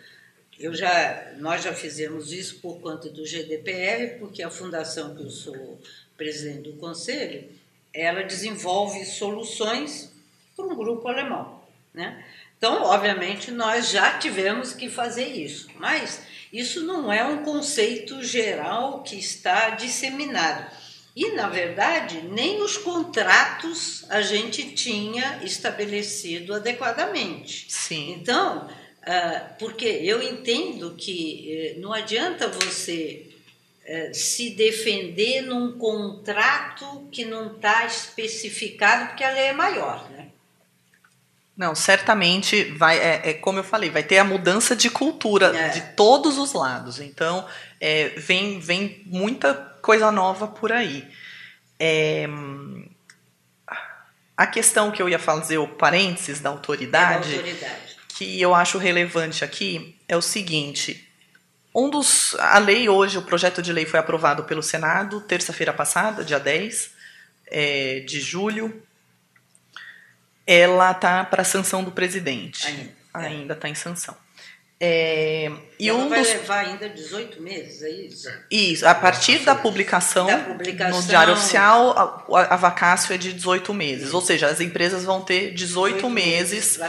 eu já, nós já fizemos isso por conta do GDPR, porque a fundação que eu sou presidente do conselho, ela desenvolve soluções para um grupo alemão, né? Então, obviamente, nós já tivemos que fazer isso, mas isso não é um conceito geral que está disseminado. E, na verdade, nem os contratos a gente tinha estabelecido adequadamente. Sim. Então, porque eu entendo que eh, não adianta você eh, se defender num contrato que não está especificado, porque a lei é maior, né? Não, certamente vai, é, é, como eu falei, vai ter a mudança de cultura é. de todos os lados. Então, é, vem, vem muita coisa nova por aí. É, a questão que eu ia fazer, o parênteses da autoridade, é da autoridade, que eu acho relevante aqui, é o seguinte: um dos. A lei hoje, o projeto de lei foi aprovado pelo Senado terça-feira passada, dia 10 é, de julho ela está para sanção do presidente. Ainda está em sanção. É, e, um vai dos... levar ainda 18 meses, é isso? Isso, a partir da publicação, da publicação no Diário Oficial, a, a vacácio é de 18 meses. Ou seja, as empresas vão ter 18, 18 meses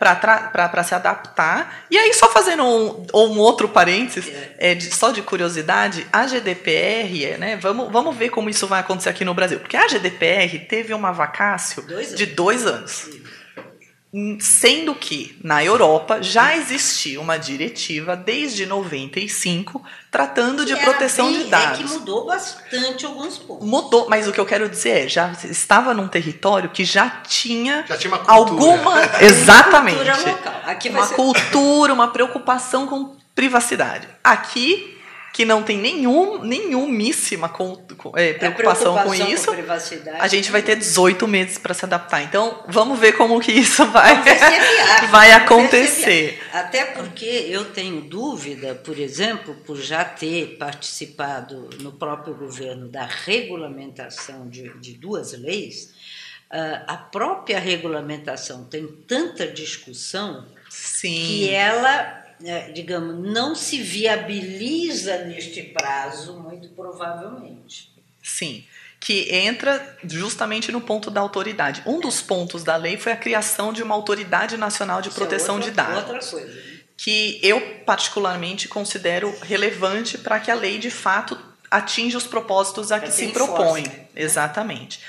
para se adaptar. E aí, só fazendo um, um outro parênteses, é. é de, só de curiosidade, a GDPR, né, vamos, vamos ver como isso vai acontecer aqui no Brasil. Porque a GDPR teve uma vacácio dois de dois anos. Sim. Sendo que na Europa já existia uma diretiva desde 95 tratando que de proteção bem, de dados. É que mudou bastante alguns pontos. Mudou, mas o que eu quero dizer é, já estava num território que já tinha, já tinha uma alguma [laughs] exatamente uma cultura local. Aqui uma ser... cultura, uma preocupação com privacidade. Aqui que não tem nenhum, nenhumíssima com, com, é, preocupação, é, preocupação, com isso, com a gente vai ter 18 meses para se adaptar. Então, vamos ver como que isso vai, viável, [laughs] vai acontecer. Até porque eu tenho dúvida, por exemplo, por já ter participado no próprio governo da regulamentação de, de duas leis, uh, a própria regulamentação tem tanta discussão Sim. que ela é, digamos, não se viabiliza neste prazo, muito provavelmente. Sim, que entra justamente no ponto da autoridade. Um dos pontos da lei foi a criação de uma autoridade nacional de Isso é proteção é outra, de dados. Outra coisa. Né? Que eu particularmente considero relevante para que a lei de fato atinja os propósitos a que se propõe. Força, né? Exatamente.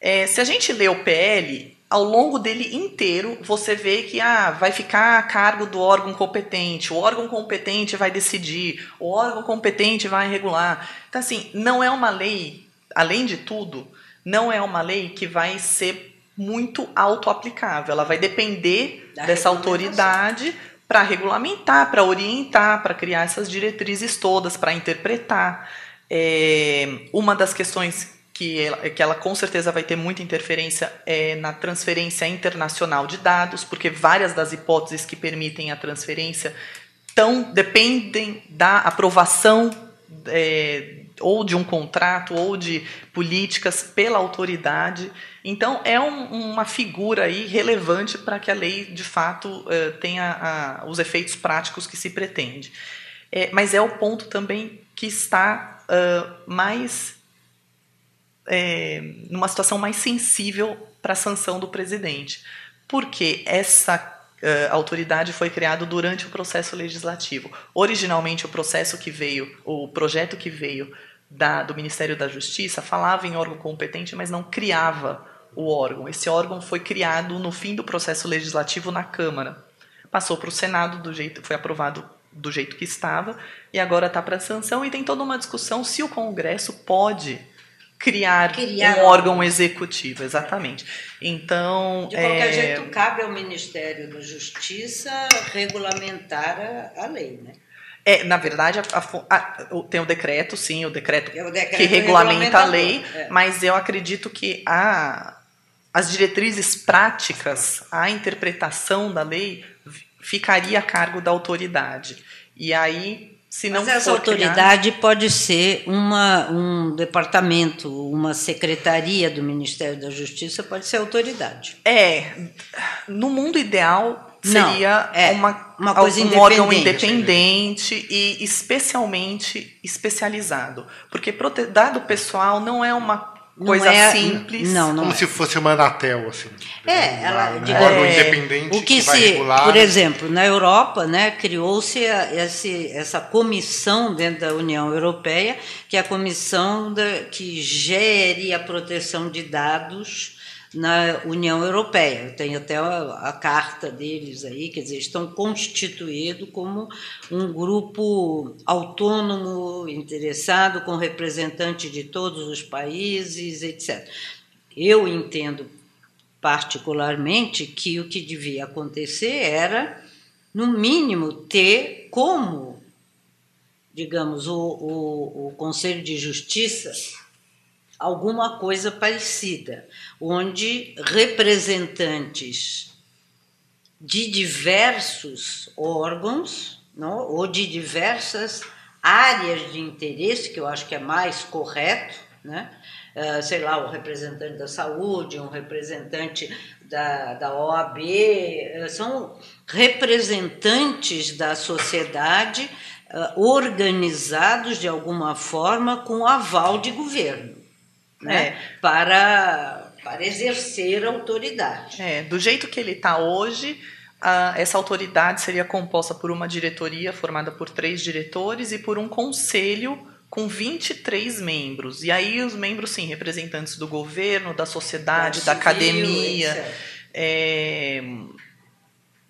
É, se a gente lê o PL, ao longo dele inteiro, você vê que ah, vai ficar a cargo do órgão competente, o órgão competente vai decidir, o órgão competente vai regular. Então, assim, não é uma lei, além de tudo, não é uma lei que vai ser muito auto-aplicável. Ela vai depender da dessa autoridade para regulamentar, para orientar, para criar essas diretrizes todas, para interpretar. É, uma das questões que ela, que ela com certeza vai ter muita interferência é, na transferência internacional de dados, porque várias das hipóteses que permitem a transferência tão, dependem da aprovação é, ou de um contrato ou de políticas pela autoridade. Então, é um, uma figura aí relevante para que a lei, de fato, é, tenha a, os efeitos práticos que se pretende. É, mas é o ponto também que está uh, mais é, numa situação mais sensível para a sanção do presidente, porque essa Uh, autoridade foi criado durante o processo legislativo. Originalmente, o processo que veio, o projeto que veio da, do Ministério da Justiça falava em órgão competente, mas não criava o órgão. Esse órgão foi criado no fim do processo legislativo na Câmara. Passou para o Senado do jeito, foi aprovado do jeito que estava e agora está para sanção e tem toda uma discussão se o Congresso pode criar, criar um órgão executivo, exatamente. Então, de qualquer é... jeito, cabe ao Ministério da Justiça regulamentar a, a lei, né? É, na verdade, a, a, tem o decreto, sim, o decreto, é o decreto que regulamenta a lei, é. mas eu acredito que a, as diretrizes práticas, a interpretação da lei ficaria a cargo da autoridade. E aí se não Mas essa autoridade criado... pode ser uma, um departamento, uma secretaria do Ministério da Justiça, pode ser autoridade. É, no mundo ideal seria não, é, uma, uma coisa um órgão independente e especialmente especializado. Porque dado pessoal não é uma coisa é, simples. Não, não Como é. se fosse uma Anatel, assim. É, ela, um órgão é, independente o que, que se, regular. Por exemplo, na Europa, né, criou-se essa comissão dentro da União Europeia, que é a comissão da, que gere a proteção de dados na União Europeia. Tem até a, a, carta deles aí, quer dizer, estão constituídos como um grupo autônomo, interessado, com representante de todos os países, etc. Eu entendo particularmente, que o que devia acontecer era, no mínimo, ter como, digamos, o, o, o Conselho de Justiça alguma coisa parecida, onde representantes de diversos órgãos não, ou de diversas áreas de interesse, que eu acho que é mais correto, né? Uh, sei lá, o representante da saúde, um representante da, da OAB, uh, são representantes da sociedade uh, organizados de alguma forma com aval de governo né? É. Para, para exercer autoridade. É, do jeito que ele está hoje, a, essa autoridade seria composta por uma diretoria formada por três diretores e por um conselho com 23 membros. E aí os membros, sim, representantes do governo, da sociedade, da, da academia. É,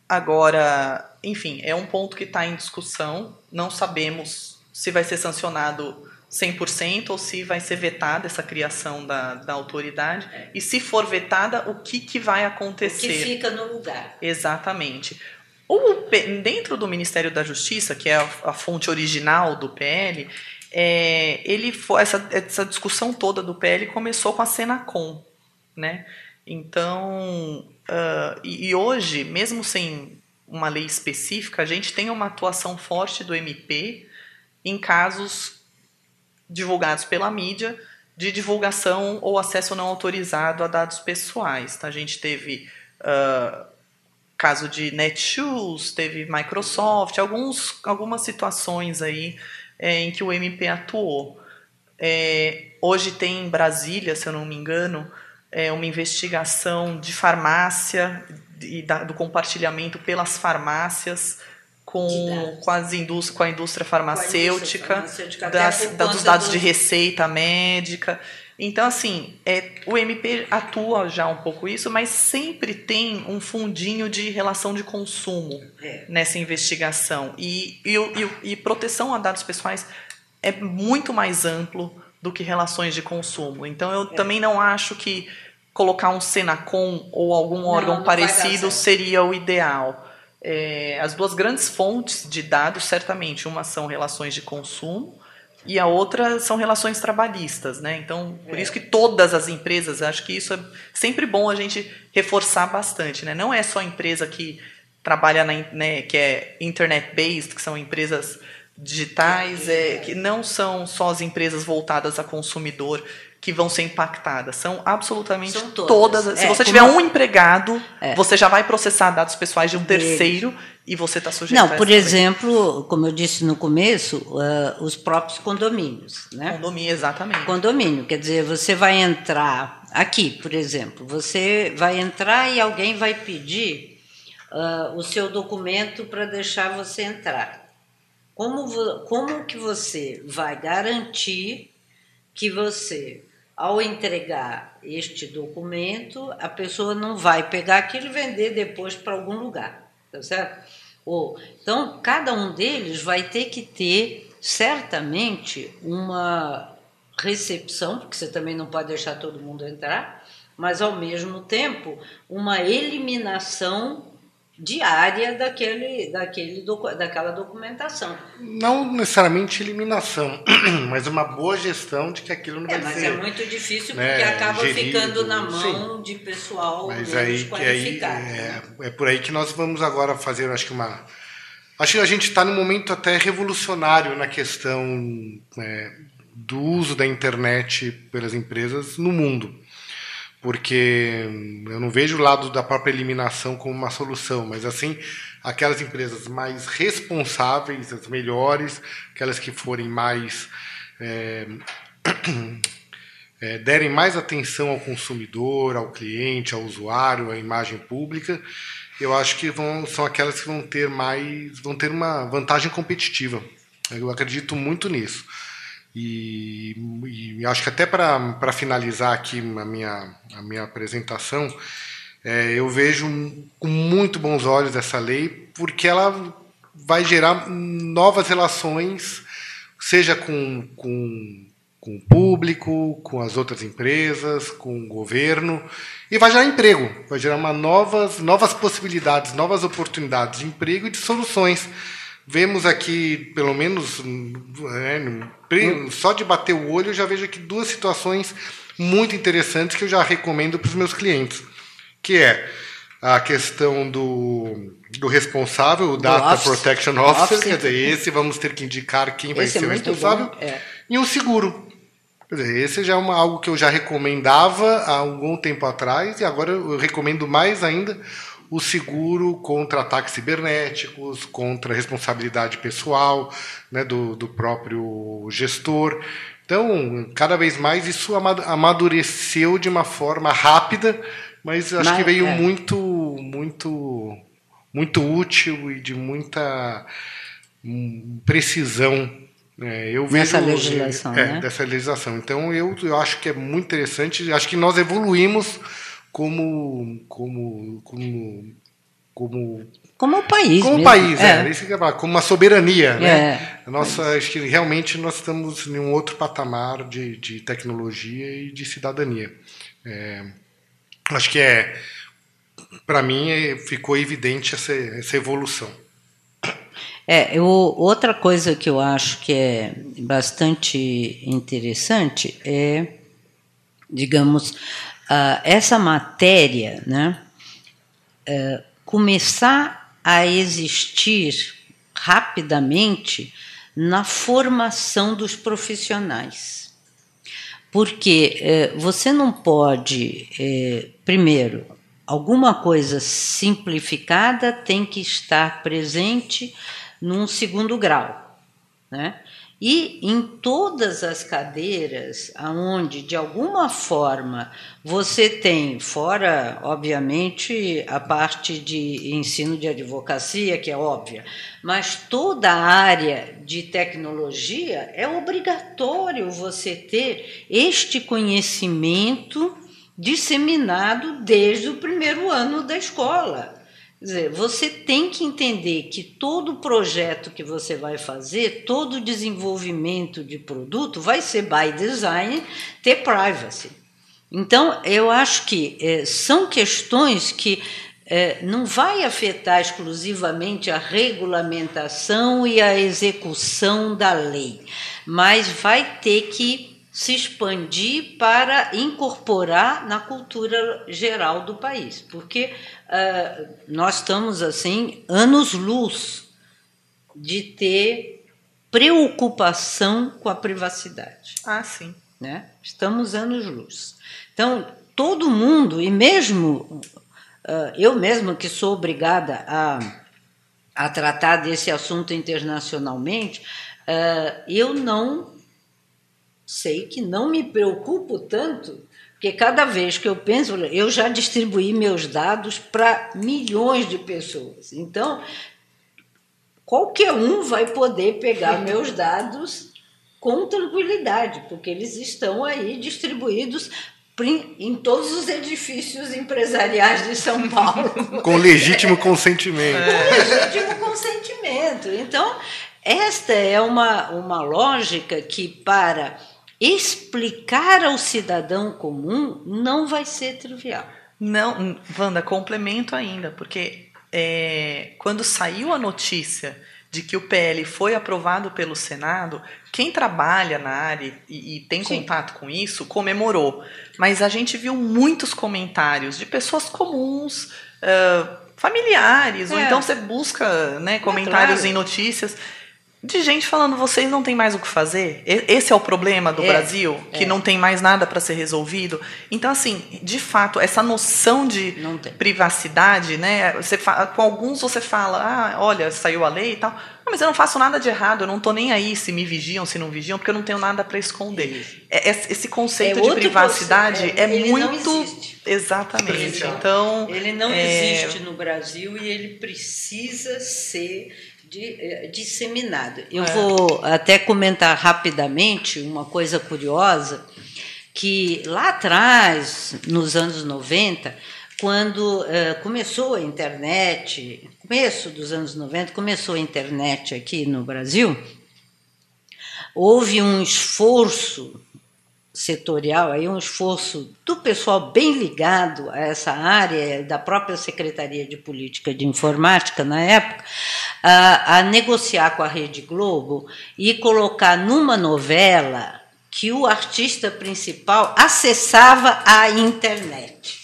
agora, enfim, é um ponto que está em discussão. Não sabemos se vai ser sancionado 100% ou se vai ser vetada essa criação da, da autoridade. É. E se for vetada, o que, que vai acontecer? O que fica no lugar. Exatamente. Dentro do Ministério da Justiça, que é a, a fonte original do PL, é, ele foi, essa, essa discussão toda do PL começou com a Senacom. Né? Então, uh, e, e hoje, mesmo sem uma lei específica, a gente tem uma atuação forte do MP em casos divulgados pela mídia de divulgação ou acesso não autorizado a dados pessoais. Tá? A gente teve uh, caso de Netshoes, teve Microsoft, alguns, algumas situações aí é, em que o MP atuou. É, hoje tem em Brasília, se eu não me engano, é, uma investigação de farmácia e da, do compartilhamento pelas farmácias com, com, as indústria, com a indústria farmacêutica, a indústria farmacêutica das, dos dados do... de receita médica. Então, assim, é, o MP atua já um pouco isso, mas sempre tem um fundinho de relação de consumo é. nessa investigação. E, e, e, e proteção a dados pessoais é muito mais amplo do que relações de consumo. Então, eu é. também não acho que colocar um Senacom ou algum órgão não parecido seria o ideal. É, as duas grandes fontes de dados, certamente, uma são relações de consumo e a outra são relações trabalhistas, né? Então, por é. isso que todas as empresas, acho que isso é sempre bom a gente reforçar bastante, né? Não é só a empresa que trabalha na, né, que é internet based, que são empresas digitais, é, que não são só as empresas voltadas a consumidor que vão ser impactadas. São absolutamente São todas. todas. Se é, você tiver um empregado, é. você já vai processar dados pessoais de um terceiro e você está sujeito Não, por exemplo, como eu disse no começo, uh, os próprios condomínios. Né? Condomínio, exatamente. Condomínio, quer dizer, você vai entrar aqui, por exemplo, você vai entrar e alguém vai pedir uh, o seu documento para deixar você entrar. Como, como que você vai garantir que você ao entregar este documento, a pessoa não vai pegar aquilo e vender depois para algum lugar, tá certo? Ou, então, cada um deles vai ter que ter certamente uma recepção, porque você também não pode deixar todo mundo entrar, mas ao mesmo tempo uma eliminação diária daquele, daquele, daquela documentação. Não necessariamente eliminação, [clears throat] mas uma boa gestão de que aquilo não é, vai mas ser. Mas é muito difícil né, porque acaba gerido, ficando na mão sim. de pessoal mas aí, qualificado. Aí, é, é por aí que nós vamos agora fazer, acho que uma. Acho que a gente está num momento até revolucionário na questão é, do uso da internet pelas empresas no mundo porque eu não vejo o lado da própria eliminação como uma solução, mas assim aquelas empresas mais responsáveis, as melhores, aquelas que forem mais é, é, [clears throat] derem mais atenção ao consumidor, ao cliente, ao usuário, à imagem pública, eu acho que vão, são aquelas que vão ter mais, vão ter uma vantagem competitiva. Eu acredito muito nisso. E, e acho que até para finalizar aqui a minha, a minha apresentação, é, eu vejo com muito bons olhos essa lei, porque ela vai gerar novas relações, seja com, com com o público, com as outras empresas, com o governo, e vai gerar emprego, vai gerar uma novas, novas possibilidades, novas oportunidades de emprego e de soluções. Vemos aqui, pelo menos, é, só de bater o olho, eu já vejo aqui duas situações muito interessantes que eu já recomendo para os meus clientes, que é a questão do, do responsável, o Data office. Protection Officer, office. quer dizer, esse vamos ter que indicar quem vai esse ser é o responsável, é. e o seguro. Quer dizer, esse já é uma, algo que eu já recomendava há algum tempo atrás, e agora eu recomendo mais ainda o seguro contra ataques cibernéticos, contra responsabilidade pessoal né, do, do próprio gestor. Então, cada vez mais isso amadureceu de uma forma rápida, mas acho mas, que veio é. muito, muito, muito útil e de muita hum, precisão. É, eu Nessa vejo, legislação, é, né? Dessa legislação. Então, eu, eu acho que é muito interessante. Acho que nós evoluímos como, como, como, como como país. Como mesmo. país, é. é. Isso que eu como uma soberania. Né? É. Nossa, acho que realmente nós estamos em um outro patamar de, de tecnologia e de cidadania. É, acho que é, para mim, é, ficou evidente essa, essa evolução. É, eu, outra coisa que eu acho que é bastante interessante é, digamos, uh, essa matéria, né, uh, começar a existir rapidamente na formação dos profissionais. Porque é, você não pode, é, primeiro, alguma coisa simplificada tem que estar presente num segundo grau. Né? E em todas as cadeiras aonde de alguma forma você tem, fora obviamente a parte de ensino de advocacia, que é óbvia, mas toda a área de tecnologia é obrigatório você ter este conhecimento disseminado desde o primeiro ano da escola. Dizer, você tem que entender que todo projeto que você vai fazer, todo desenvolvimento de produto vai ser by design ter privacy. Então, eu acho que é, são questões que é, não vai afetar exclusivamente a regulamentação e a execução da lei, mas vai ter que se expandir para incorporar na cultura geral do país, porque uh, nós estamos assim anos luz de ter preocupação com a privacidade. Ah, sim. Né? Estamos anos luz. Então todo mundo e mesmo uh, eu mesmo que sou obrigada a, a tratar desse assunto internacionalmente, uh, eu não sei que não me preocupo tanto, porque cada vez que eu penso, eu já distribuí meus dados para milhões de pessoas. Então, qualquer um vai poder pegar meus dados com tranquilidade, porque eles estão aí distribuídos em todos os edifícios empresariais de São Paulo. [laughs] Com legítimo consentimento. Com legítimo consentimento. Então, esta é uma, uma lógica que, para explicar ao cidadão comum não vai ser trivial. Não, Wanda, complemento ainda, porque é, quando saiu a notícia de que o PL foi aprovado pelo Senado, quem trabalha na área e, e tem Sim. contato com isso comemorou. Mas a gente viu muitos comentários de pessoas comuns, uh, familiares, é. ou então você busca né, comentários é, claro. em notícias de gente falando vocês não tem mais o que fazer. Esse é o problema do é, Brasil, que é. não tem mais nada para ser resolvido. Então, assim, de fato, essa noção de privacidade, né? Você fala, com alguns você fala, ah, olha, saiu a lei e tal. Não, mas eu não faço nada de errado, eu não estou nem aí se me vigiam, se não vigiam, porque eu não tenho nada para esconder. É, esse conceito é de privacidade é, muito. Exatamente. Então. Ele não é existe no Brasil e ele precisa ser eh, disseminado. Eu é. vou até comentar rapidamente uma coisa curiosa, que lá atrás, nos anos 90, quando uh, começou a internet, começo dos anos 90, começou a internet aqui no Brasil, houve um esforço setorial, aí um esforço do pessoal bem ligado a essa área, da própria Secretaria de Política de Informática na época, a, a negociar com a Rede Globo e colocar numa novela que o artista principal acessava a internet.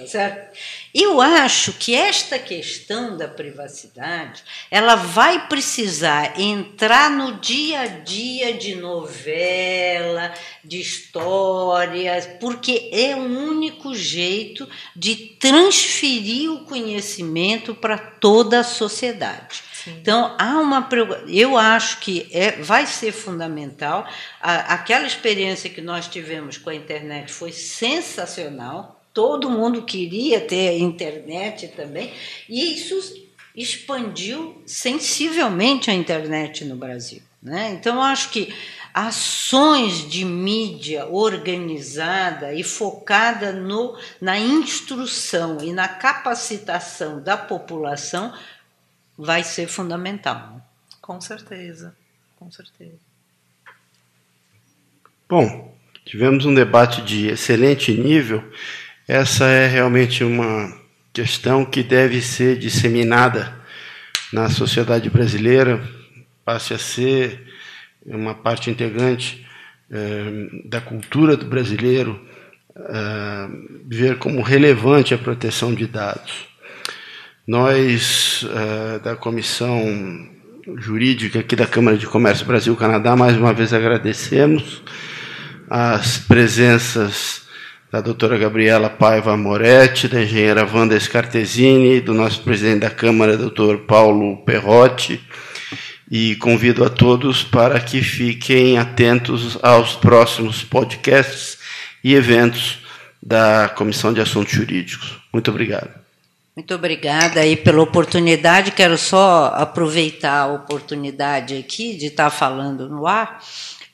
Tá certo? Eu acho que esta questão da privacidade, ela vai precisar entrar no dia a dia de novela, de histórias, porque é o único jeito de transferir o conhecimento para toda a sociedade. Sim. Então há uma eu acho que é, vai ser fundamental. aquela experiência que nós tivemos com a internet foi sensacional todo mundo queria ter internet também, e isso expandiu sensivelmente a internet no Brasil. Né? Então, eu acho que ações de mídia organizada e focada no, na instrução e na capacitação da população vai ser fundamental. Com certeza, com certeza. Bom, tivemos um debate de excelente nível. Essa é realmente uma questão que deve ser disseminada na sociedade brasileira, passe a ser uma parte integrante eh, da cultura do brasileiro, eh, ver como relevante a proteção de dados. Nós, eh, da Comissão Jurídica aqui da Câmara de Comércio Brasil-Canadá, mais uma vez agradecemos as presenças da doutora Gabriela Paiva Moretti, da engenheira Wanda Scartesini, do nosso presidente da Câmara, doutor Paulo Perrotti, e convido a todos para que fiquem atentos aos próximos podcasts e eventos da Comissão de Assuntos Jurídicos. Muito obrigado. Muito obrigada aí pela oportunidade. Quero só aproveitar a oportunidade aqui de estar falando no ar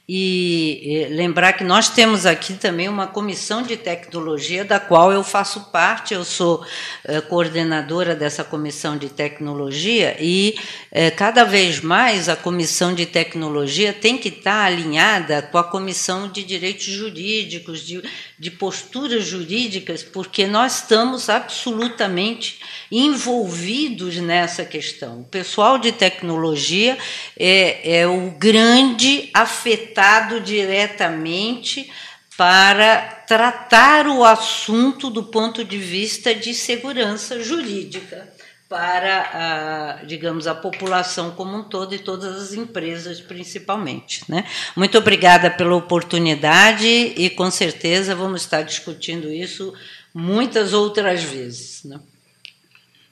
e lembrar que nós temos aqui também uma comissão de tecnologia, da qual eu faço parte, eu sou eh, coordenadora dessa comissão de tecnologia, e eh, cada vez mais a comissão de tecnologia tem que estar alinhada com a comissão de direitos jurídicos, de, de posturas jurídicas, porque nós estamos absolutamente envolvidos nessa questão. O pessoal de tecnologia é, é o grande afetado diretamente para tratar o assunto do ponto de vista de segurança jurídica para a, digamos a população como um todo e todas as empresas principalmente, né? Muito obrigada pela oportunidade e com certeza vamos estar discutindo isso muitas outras vezes, né?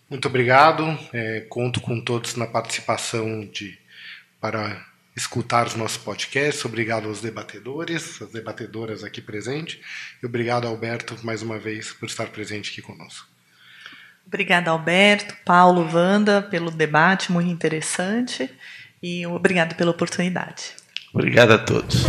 Muito obrigado. É, conto com todos na participação de para escutar os nossos podcasts. Obrigado aos debatedores, às debatedoras aqui presentes. E obrigado, Alberto, mais uma vez, por estar presente aqui conosco. Obrigada, Alberto, Paulo, Wanda, pelo debate muito interessante. E obrigado pela oportunidade. Obrigado a todos.